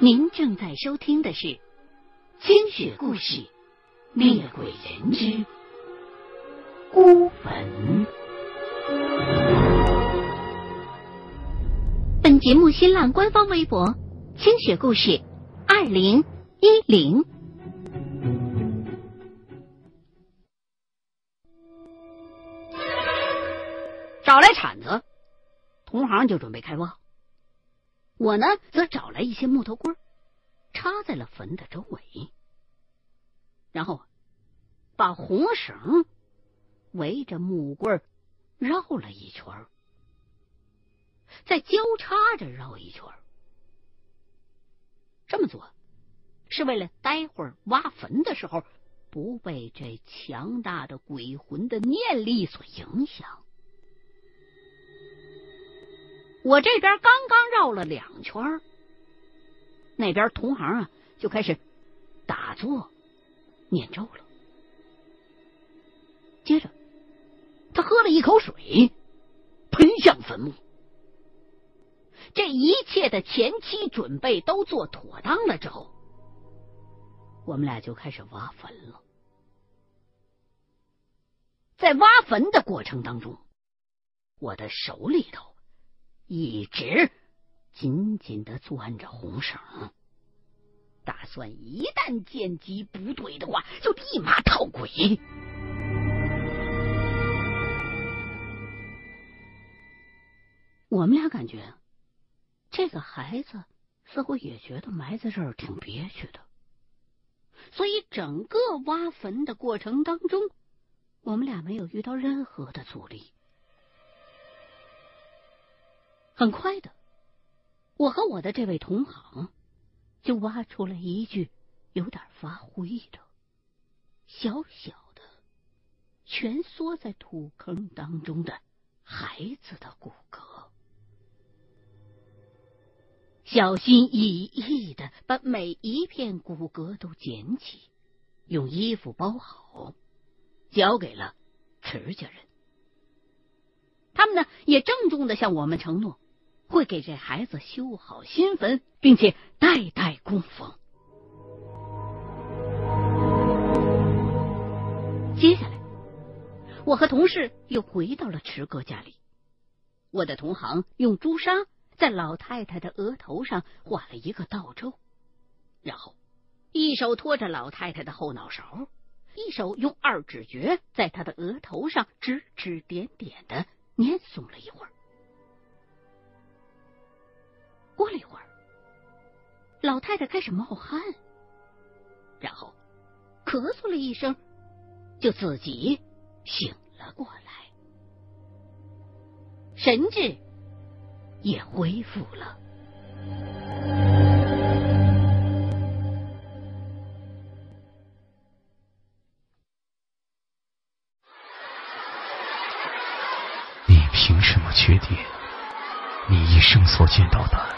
您正在收听的是《清雪故事·猎鬼人之孤坟》。本节目新浪官方微博“清雪故事二零一零”。找来铲子，同行就准备开挖。我呢，则找来一些木头棍，插在了坟的周围，然后把红绳围着木棍绕了一圈，再交叉着绕一圈。这么做是为了待会儿挖坟的时候不被这强大的鬼魂的念力所影响。我这边刚刚绕了两圈，那边同行啊就开始打坐念咒了。接着，他喝了一口水，喷向坟墓。这一切的前期准备都做妥当了之后，我们俩就开始挖坟了。在挖坟的过程当中，我的手里头。一直紧紧的攥着红绳，打算一旦见机不对的话，就立马套鬼。我们俩感觉这个孩子似乎也觉得埋在这儿挺憋屈的，所以整个挖坟的过程当中，我们俩没有遇到任何的阻力。很快的，我和我的这位同行就挖出了一具有点发灰的、小小的、蜷缩在土坑当中的孩子的骨骼，小心翼翼的把每一片骨骼都捡起，用衣服包好，交给了慈家人。他们呢，也郑重的向我们承诺。会给这孩子修好新坟，并且代代供奉。接下来，我和同事又回到了池哥家里。我的同行用朱砂在老太太的额头上画了一个倒钩，然后一手托着老太太的后脑勺，一手用二指诀在她的额头上指指点点的念诵了一会儿。老太太开始冒汗，然后咳嗽了一声，就自己醒了过来，神智也恢复了。你凭什么决定你一生所见到的？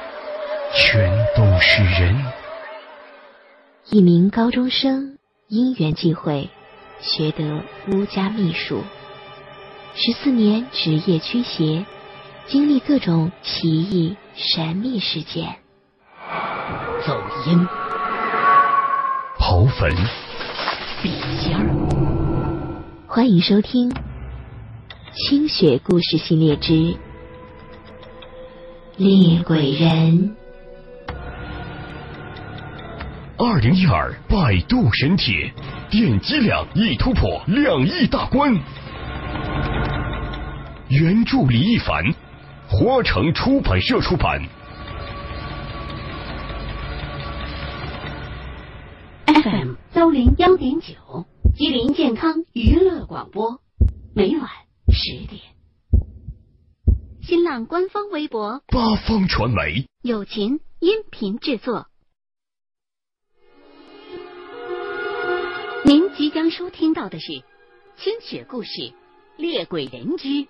全都是人。一名高中生因缘际会学得巫家秘术，十四年职业驱邪，经历各种奇异神秘事件。走阴、刨坟、笔仙儿。欢迎收听《清雪故事系列之猎鬼人》。二零一二百度神帖，点击量已突破两亿大关。原著李一凡，花城出版社出版。FM 幺零幺点九，吉林健康娱乐广播，每晚十点。新浪官方微博八方传媒，友情音频制作。您即将收听到的是《清雪故事·猎鬼人之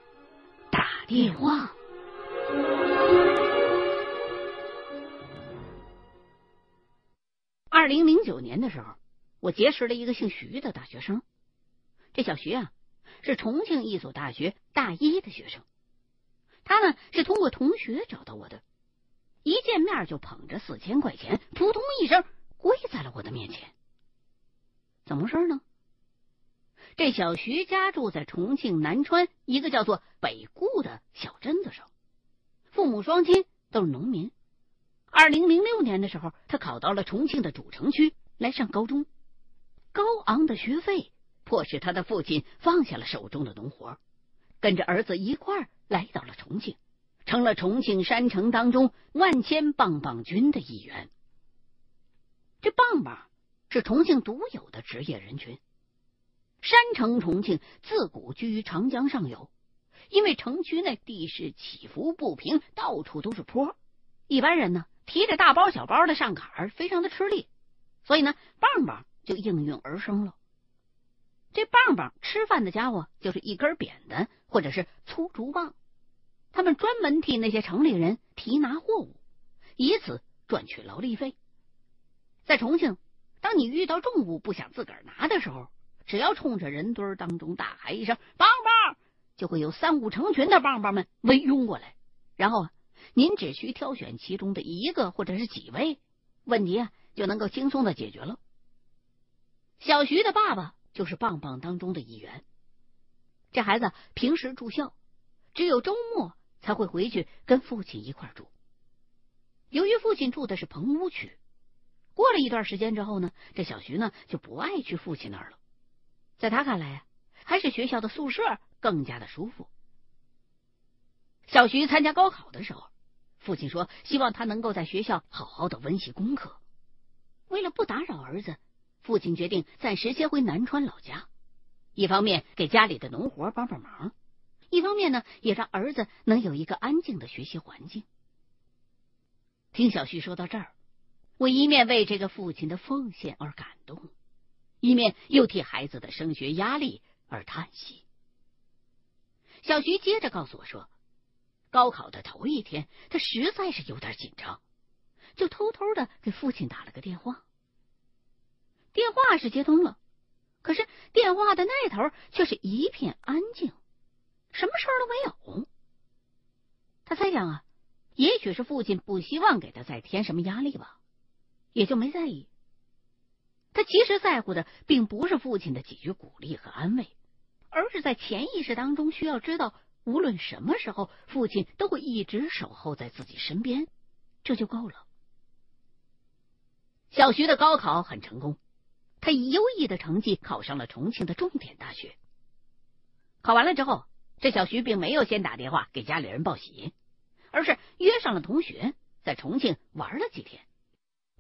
打电话》。二零零九年的时候，我结识了一个姓徐的大学生。这小徐啊，是重庆一所大学大一的学生。他呢，是通过同学找到我的。一见见面就捧着四千块钱，扑通一声跪在了我的面前。怎么回事呢？这小徐家住在重庆南川一个叫做北固的小镇子上，父母双亲都是农民。二零零六年的时候，他考到了重庆的主城区来上高中，高昂的学费迫使他的父亲放下了手中的农活，跟着儿子一块儿来到了重庆。成了重庆山城当中万千棒棒军的一员。这棒棒是重庆独有的职业人群。山城重庆自古居于长江上游，因为城区内地势起伏不平，到处都是坡，一般人呢提着大包小包的上坎儿，非常的吃力，所以呢棒棒就应运而生了。这棒棒吃饭的家伙就是一根扁担或者是粗竹棒。他们专门替那些城里人提拿货物，以此赚取劳力费。在重庆，当你遇到重物不想自个儿拿的时候，只要冲着人堆当中大喊一声“棒棒”，就会有三五成群的棒棒们围拥过来。然后啊，您只需挑选其中的一个或者是几位，问题啊就能够轻松的解决了。小徐的爸爸就是棒棒当中的一员。这孩子平时住校，只有周末。才会回去跟父亲一块住。由于父亲住的是棚屋区，过了一段时间之后呢，这小徐呢就不爱去父亲那儿了。在他看来啊，还是学校的宿舍更加的舒服。小徐参加高考的时候，父亲说希望他能够在学校好好的温习功课。为了不打扰儿子，父亲决定暂时先回南川老家，一方面给家里的农活帮帮忙。一方面呢，也让儿子能有一个安静的学习环境。听小旭说到这儿，我一面为这个父亲的奉献而感动，一面又替孩子的升学压力而叹息。小徐接着告诉我说，高考的头一天，他实在是有点紧张，就偷偷的给父亲打了个电话。电话是接通了，可是电话的那头却是一片安静。什么事儿都没有。他猜想啊，也许是父亲不希望给他再添什么压力吧，也就没在意。他其实在乎的并不是父亲的几句鼓励和安慰，而是在潜意识当中需要知道，无论什么时候，父亲都会一直守候在自己身边，这就够了。小徐的高考很成功，他以优异的成绩考上了重庆的重点大学。考完了之后。这小徐并没有先打电话给家里人报喜，而是约上了同学在重庆玩了几天，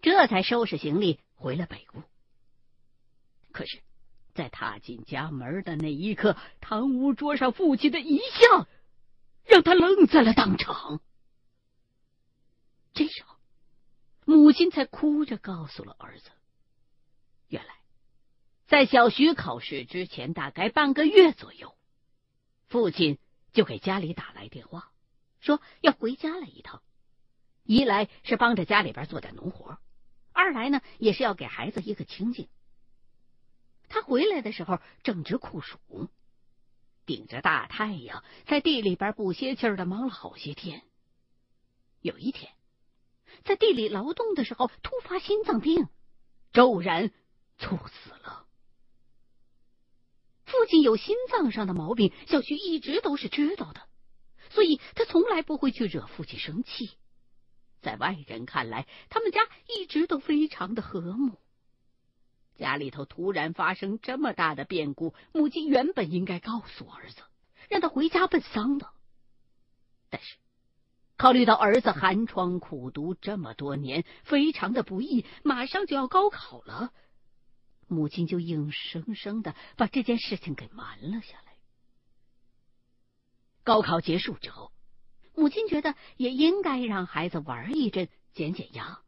这才收拾行李回了北屋。可是，在踏进家门的那一刻，堂屋桌上父亲的遗像让他愣在了当场。这时候，母亲才哭着告诉了儿子：“原来，在小徐考试之前大概半个月左右。”父亲就给家里打来电话，说要回家来一趟。一来是帮着家里边做点农活，二来呢也是要给孩子一个清静。他回来的时候正值酷暑，顶着大太阳在地里边不歇气儿的忙了好些天。有一天，在地里劳动的时候突发心脏病，骤然猝死了。父亲有心脏上的毛病，小徐一直都是知道的，所以他从来不会去惹父亲生气。在外人看来，他们家一直都非常的和睦。家里头突然发生这么大的变故，母亲原本应该告诉儿子，让他回家奔丧的。但是，考虑到儿子寒窗苦读这么多年，非常的不易，马上就要高考了。母亲就硬生生的把这件事情给瞒了下来。高考结束之后，母亲觉得也应该让孩子玩一阵，减减压，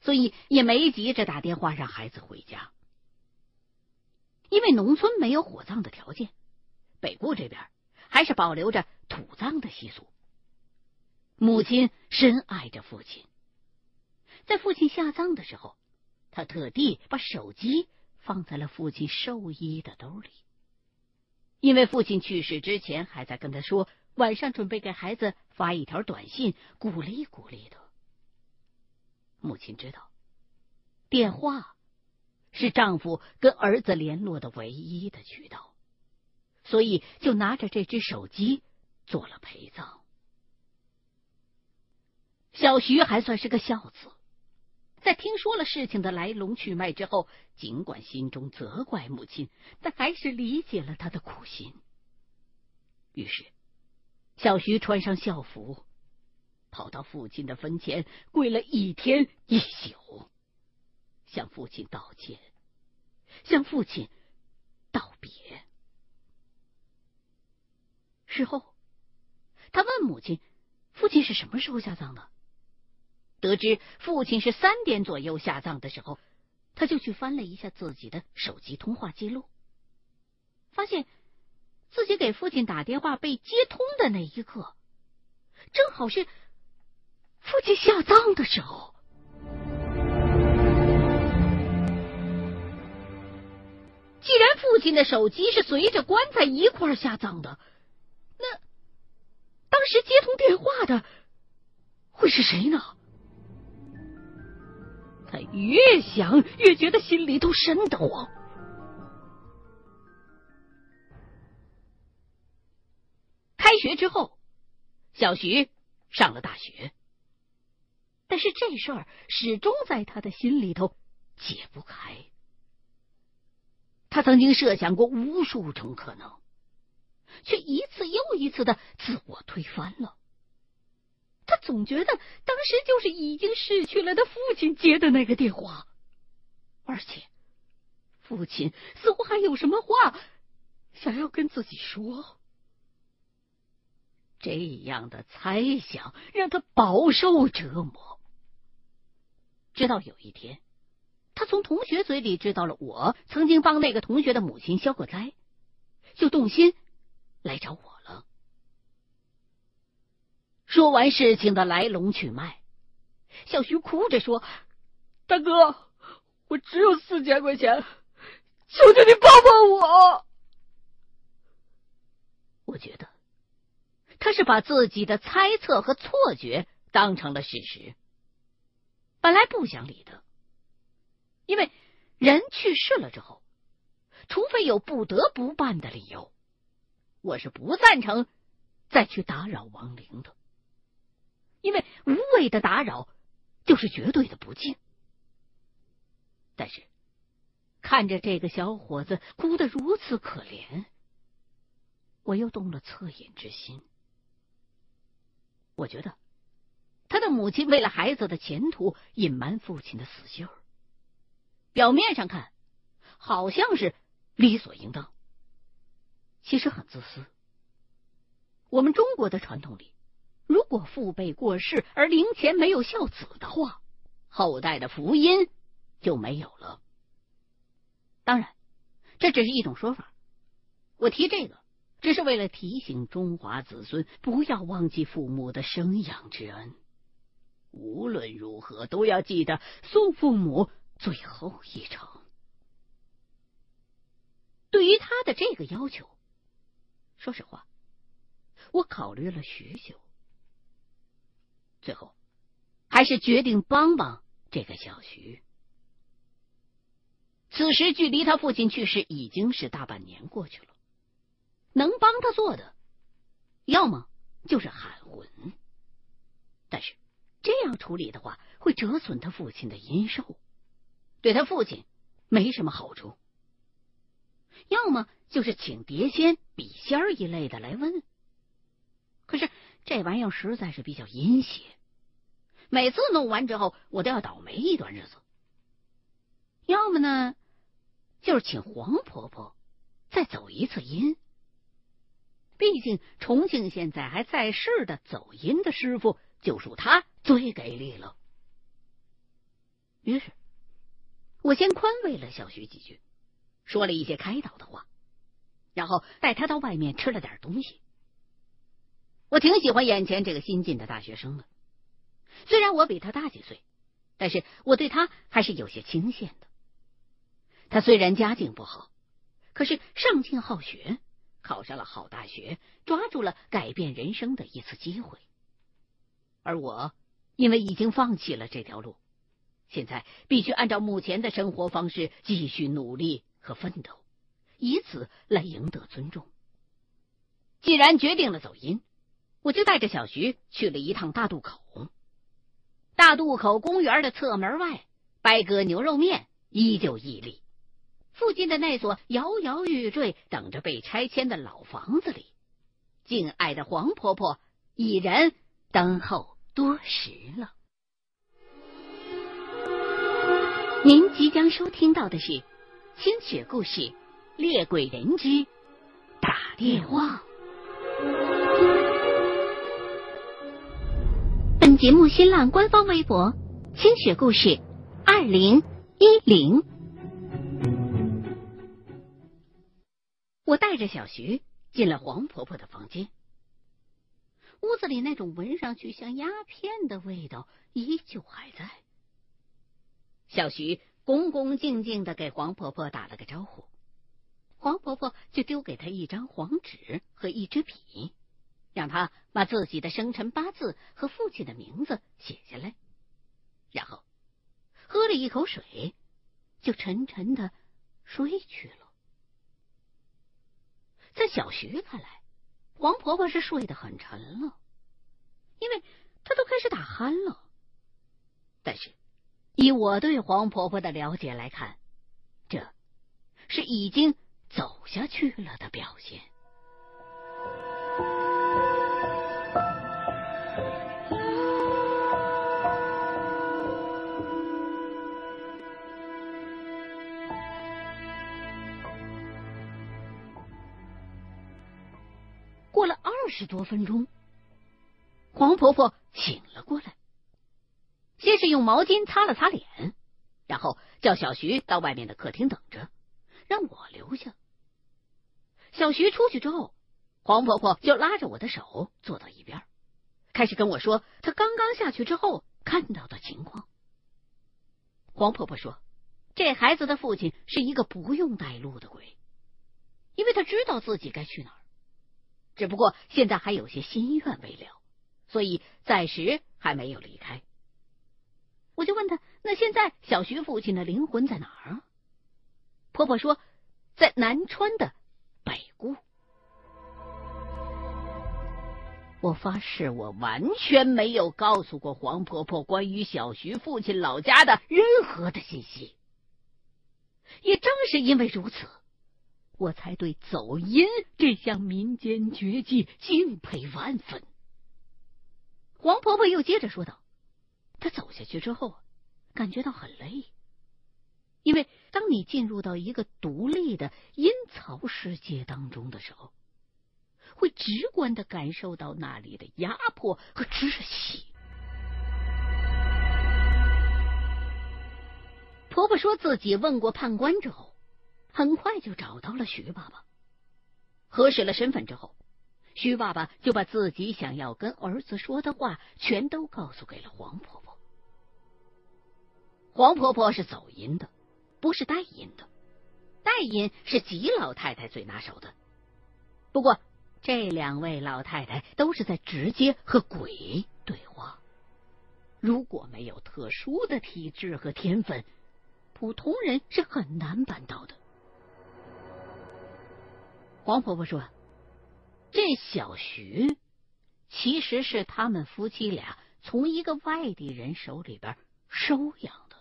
所以也没急着打电话让孩子回家。因为农村没有火葬的条件，北部这边还是保留着土葬的习俗。母亲深爱着父亲，在父亲下葬的时候，他特地把手机。放在了父亲寿衣的兜里，因为父亲去世之前还在跟他说，晚上准备给孩子发一条短信，鼓励鼓励的。亲知道，电话是丈夫跟儿子联络的唯一的渠道，所以就拿着这只手机做了陪葬。小徐还算是个孝子，在听说了事情的来龙去脉之后，尽管心中责怪母亲，但还是理解了他的苦心。于是，小徐穿上校服。跑到父亲的坟前，跪了一天一宿，向父亲道歉，向父亲道别。事后，他问母亲：“父亲是什么时候下葬的？”得知父亲是三点左右下葬的时候，他就去翻了一下自己的手机通话记录，发现自己给父亲打电话被接通的那一刻，正好是。父亲下葬的时候，既然父亲的手机是随着棺材一块下葬的，那当时接通电话的会是谁呢？他越想越觉得心里头瘆得慌。开学之后，小徐上了大学。但是这事儿始终在他的心里头解不开。他曾经设想过无数种可能，却一次又一次的自我推翻了。他总觉得当时就是已经逝去了的父亲接的那个电话，而且父亲似乎还有什么话想要跟自己说。这样的猜想让他饱受折磨。直到有一天，他从同学嘴里知道了我曾经帮那个同学的母亲消过灾，就动心来找我了。说完事情的来龙去脉，小徐哭着说：“大哥，我只有四千块钱，求求你帮帮我。”我觉得他是把自己的猜测和错觉当成了事实。本来不想理的，因为人去世了之后，除非有不得不办的理由，我是不赞成再去打扰亡灵的。因为无谓的打扰就是绝对的不敬。但是看着这个小伙子哭得如此可怜，我又动了恻隐之心。我觉得。他的母亲为了孩子的前途隐瞒父亲的死讯儿，表面上看好像是理所应当，其实很自私。我们中国的传统里，如果父辈过世而灵前没有孝子的话，后代的福音就没有了。当然，这只是一种说法。我提这个，只是为了提醒中华子孙不要忘记父母的生养之恩。无论如何，都要记得送父母最后一程。对于他的这个要求，说实话，我考虑了许久，最后还是决定帮帮这个小徐。此时距离他父亲去世已经是大半年过去了，能帮他做的，要么就是喊魂，但是。这样处理的话，会折损他父亲的阴寿，对他父亲没什么好处。要么就是请碟仙、笔仙一类的来问，可是这玩意儿实在是比较阴邪，每次弄完之后，我都要倒霉一段日子。要么呢，就是请黄婆婆再走一次阴，毕竟重庆现在还在世的走阴的师傅。就属他最给力了。于是，我先宽慰了小徐几句，说了一些开导的话，然后带他到外面吃了点东西。我挺喜欢眼前这个新进的大学生的，虽然我比他大几岁，但是我对他还是有些倾羡的。他虽然家境不好，可是上进好学，考上了好大学，抓住了改变人生的一次机会。而我，因为已经放弃了这条路，现在必须按照目前的生活方式继续努力和奋斗，以此来赢得尊重。既然决定了走音，我就带着小徐去了一趟大渡口。大渡口公园的侧门外，白鸽牛肉面依旧屹立。附近的那所摇摇欲坠、等着被拆迁的老房子里，敬爱的黄婆婆已然等候多时了。您即将收听到的是《清雪故事·猎鬼人之打电话》。本节目新浪官方微博“清雪故事二零一零”。我带着小徐进了黄婆婆的房间，屋子里那种闻上去像鸦片的味道依旧还在。小徐恭恭敬敬的给黄婆婆打了个招呼，黄婆婆就丢给他一张黄纸和一支笔，让他把自己的生辰八字和父亲的名字写下来，然后喝了一口水，就沉沉的睡去了。在小徐看来，黄婆婆是睡得很沉了，因为她都开始打鼾了。但是。以我对黄婆婆的了解来看，这是已经走下去了的表现。多分钟，黄婆婆醒了过来。先是用毛巾擦了擦脸，然后叫小徐到外面的客厅等着，让我留下。小徐出去之后，黄婆婆就拉着我的手坐到一边，开始跟我说她刚刚下去之后看到的情况。黄婆婆说，这孩子的父亲是一个不用带路的鬼，因为他知道自己该去哪儿，只不过现在还有些心愿未了，所以暂时还没有离开。我就问他：“那现在小徐父亲的灵魂在哪儿？”婆婆说：“在南川的北固。”我发誓，我完全没有告诉过黄婆婆关于小徐父亲老家的任何的信息。也正是因为如此，我才对走阴这项民间绝技敬佩万分。黄婆婆又接着说道。她走下去之后，感觉到很累，因为当你进入到一个独立的阴曹世界当中的时候，会直观的感受到那里的压迫和窒息。婆婆说自己问过判官之后，很快就找到了徐爸爸，核实了身份之后，徐爸爸就把自己想要跟儿子说的话全都告诉给了黄婆婆。黄婆婆是走阴的，不是带阴的。带阴是吉老太太最拿手的。不过，这两位老太太都是在直接和鬼对话。如果没有特殊的体质和天分，普通人是很难办到的。黄婆婆说：“这小徐其实是他们夫妻俩从一个外地人手里边收养的。”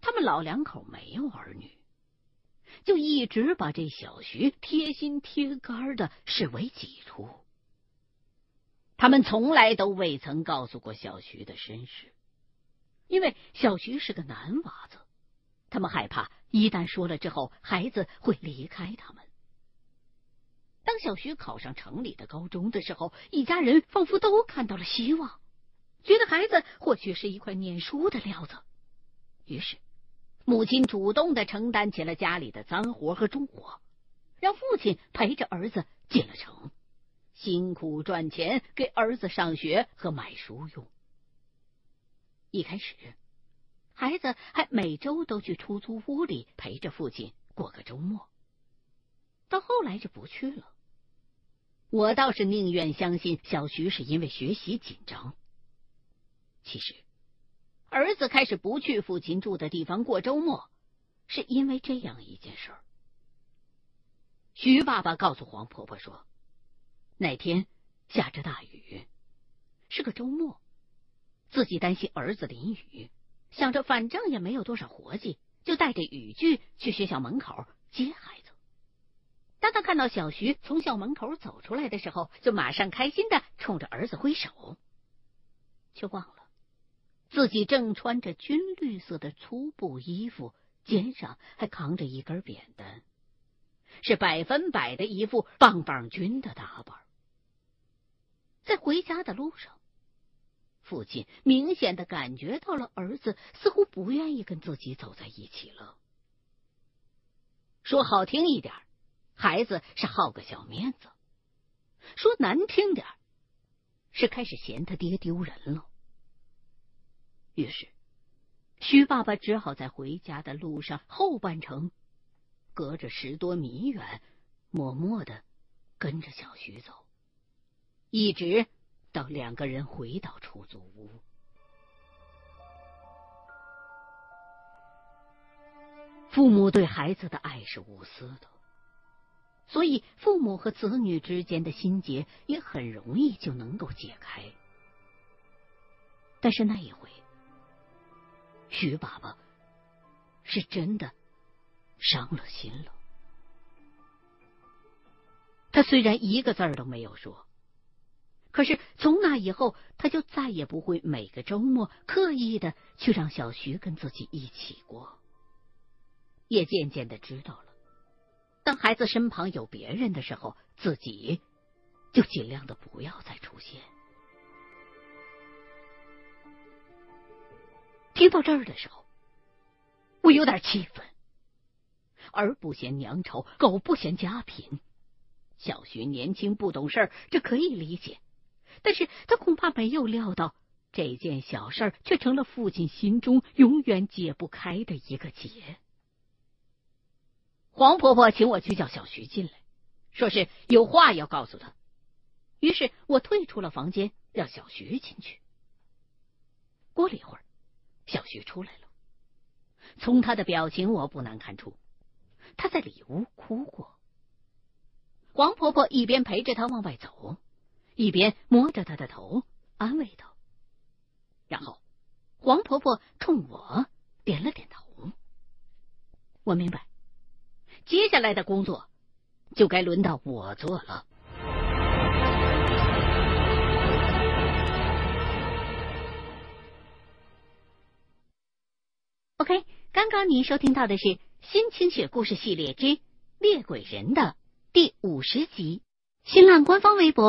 他们老两口没有儿女，就一直把这小徐贴心贴肝的视为己出。他们从来都未曾告诉过小徐的身世，因为小徐是个男娃子，他们害怕一旦说了之后，孩子会离开他们。当小徐考上城里的高中的时候，一家人仿佛都看到了希望，觉得孩子或许是一块念书的料子，于是。母亲主动的承担起了家里的脏活和重活，让父亲陪着儿子进了城，辛苦赚钱给儿子上学和买书用。一开始，孩子还每周都去出租屋里陪着父亲过个周末，到后来就不去了。我倒是宁愿相信小徐是因为学习紧张，其实。儿子开始不去父亲住的地方过周末，是因为这样一件事儿。徐爸爸告诉黄婆婆说，那天下着大雨，是个周末，自己担心儿子淋雨，想着反正也没有多少活计，就带着雨具去学校门口接孩子。当他看到小徐从校门口走出来的时候，就马上开心的冲着儿子挥手，却忘了。自己正穿着军绿色的粗布衣服，肩上还扛着一根扁担，是百分百的一副棒棒军的打扮。在回家的路上，父亲明显的感觉到了儿子似乎不愿意跟自己走在一起了。说好听一点，孩子是好个小面子；说难听点，是开始嫌他爹丢人了。于是，徐爸爸只好在回家的路上后半程，隔着十多米远，默默的跟着小徐走，一直到两个人回到出租屋。父母对孩子的爱是无私的，所以父母和子女之间的心结也很容易就能够解开。但是那一回。徐爸爸是真的伤了心了。他虽然一个字儿都没有说，可是从那以后，他就再也不会每个周末刻意的去让小徐跟自己一起过。也渐渐的知道了，当孩子身旁有别人的时候，自己就尽量的不要再出现。听到这儿的时候，我有点气愤。儿不嫌娘丑，狗不嫌家贫。小徐年轻不懂事儿，这可以理解。但是他恐怕没有料到，这件小事却成了父亲心中永远解不开的一个结。黄婆婆请我去叫小徐进来，说是有话要告诉他。于是我退出了房间，让小徐进去。过了一会儿。小徐出来了，从他的表情，我不难看出他在里屋哭过。黄婆婆一边陪着他往外走，一边摸着他的头安慰道。然后，黄婆婆冲我点了点头。我明白，接下来的工作就该轮到我做了。OK，刚刚您收听到的是《新清雪故事系列之猎鬼人》的第五十集，新浪官方微博。